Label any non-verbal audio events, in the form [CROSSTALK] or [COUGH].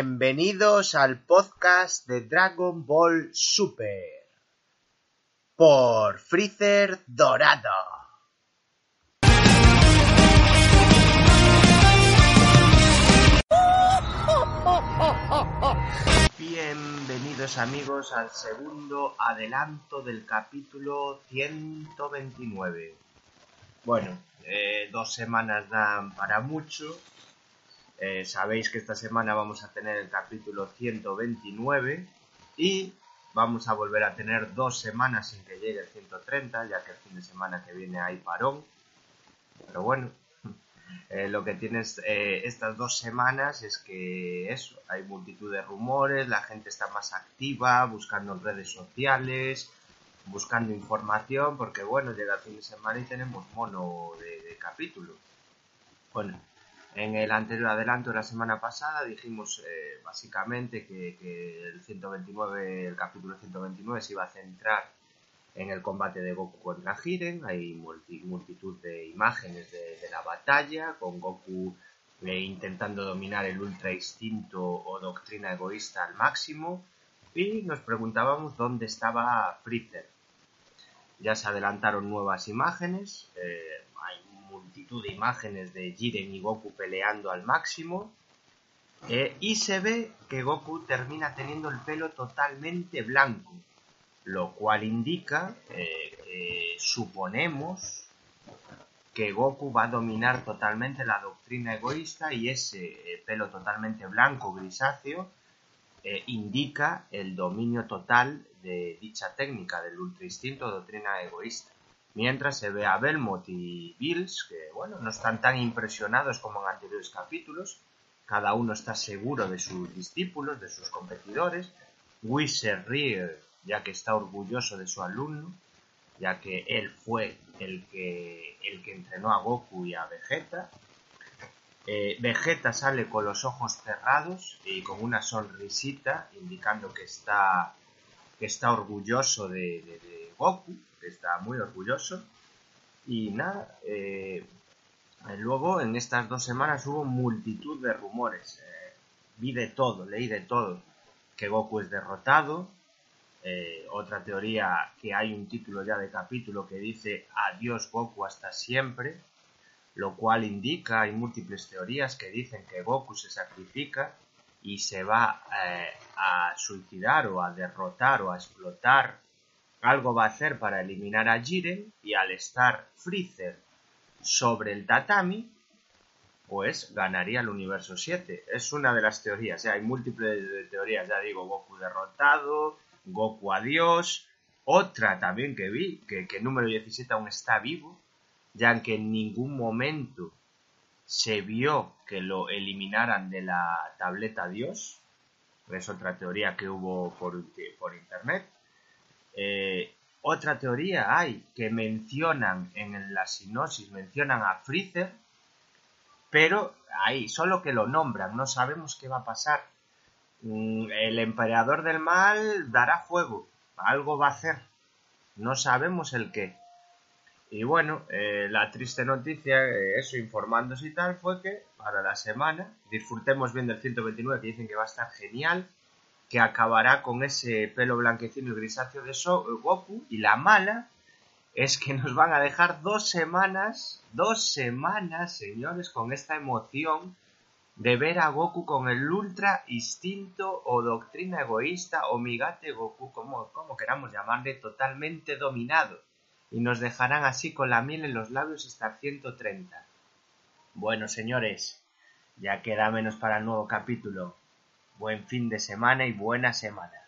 Bienvenidos al podcast de Dragon Ball Super por Freezer Dorado. Bienvenidos amigos al segundo adelanto del capítulo 129. Bueno, eh, dos semanas dan para mucho. Eh, sabéis que esta semana vamos a tener el capítulo 129 y vamos a volver a tener dos semanas sin que llegue el 130, ya que el fin de semana que viene hay parón. Pero bueno, [LAUGHS] eh, lo que tienes eh, estas dos semanas es que eso, hay multitud de rumores, la gente está más activa, buscando en redes sociales, buscando información, porque bueno, llega el fin de semana y tenemos mono de, de capítulo. Bueno, en el anterior adelanto de la semana pasada dijimos eh, básicamente que, el 129, el capítulo 129 se iba a centrar en el combate de Goku contra Jiren. Hay multi, multitud de imágenes de, de, la batalla, con Goku eh, intentando dominar el ultra instinto o doctrina egoísta al máximo. Y nos preguntábamos dónde estaba Freezer. Ya se adelantaron nuevas imágenes. Eh, de imágenes de Jiren y Goku peleando al máximo. Eh, y se ve que Goku termina teniendo el pelo totalmente blanco, lo cual indica eh, que suponemos que Goku va a dominar totalmente la doctrina egoísta y ese eh, pelo totalmente blanco, grisáceo, indica el dominio total de dicha técnica del ultra instinto doctrina egoísta mientras se ve a Belmont y Bills, que bueno, no están tan impresionados como en anteriores capítulos, cada uno está seguro de sus discípulos, de sus competidores, Whis se ríe ya que está orgulloso de su alumno, ya que él fue el que, el que entrenó a Goku y a Vegeta. Eh, Vegeta sale con los ojos cerrados y con una sonrisita, indicando que está, que está orgulloso de, de, de Goku está muy orgulloso. Y nada, eh, luego en estas dos semanas hubo multitud de rumores. Eh, vi de todo, leí de todo. Que Goku es derrotado. Eh, otra teoría que hay un título ya de capítulo que dice adiós Goku hasta siempre. Lo cual indica, hay múltiples teorías que dicen que Goku se sacrifica y se va a suicidar o a derrotar o a explotar algo va a hacer para eliminar a Jiren y al estar Freezer sobre el tatami, pues ganaría el universo 7. Es una de las teorías, hay múltiples teorías, ya digo, Goku derrotado, Goku adiós, otra también que vi, que, que el número 17 aún está vivo, ya que en ningún momento se vio que lo eliminaran de la tableta Dios, es otra teoría que hubo por, por internet. Eh, otra teoría hay que mencionan en la sinopsis, mencionan a Freezer, pero ahí, solo que lo nombran, no sabemos qué va a pasar. Mm, el emperador del mal dará fuego, algo va a hacer, no sabemos el qué. Y bueno, eh, la triste noticia, eh, eso informándose y tal, fue que para la semana disfrutemos bien del 129, que dicen que va a estar genial que acabará con ese pelo blanquecino y grisáceo de so Goku. Y la mala es que nos van a dejar dos semanas, dos semanas, señores, con esta emoción de ver a Goku con el ultra instinto o doctrina egoísta o migate Goku, como, como queramos llamarle, totalmente dominado. Y nos dejarán así con la miel en los labios hasta el 130. Bueno, señores, ya queda menos para el nuevo capítulo. Buen fin de semana y buena semana.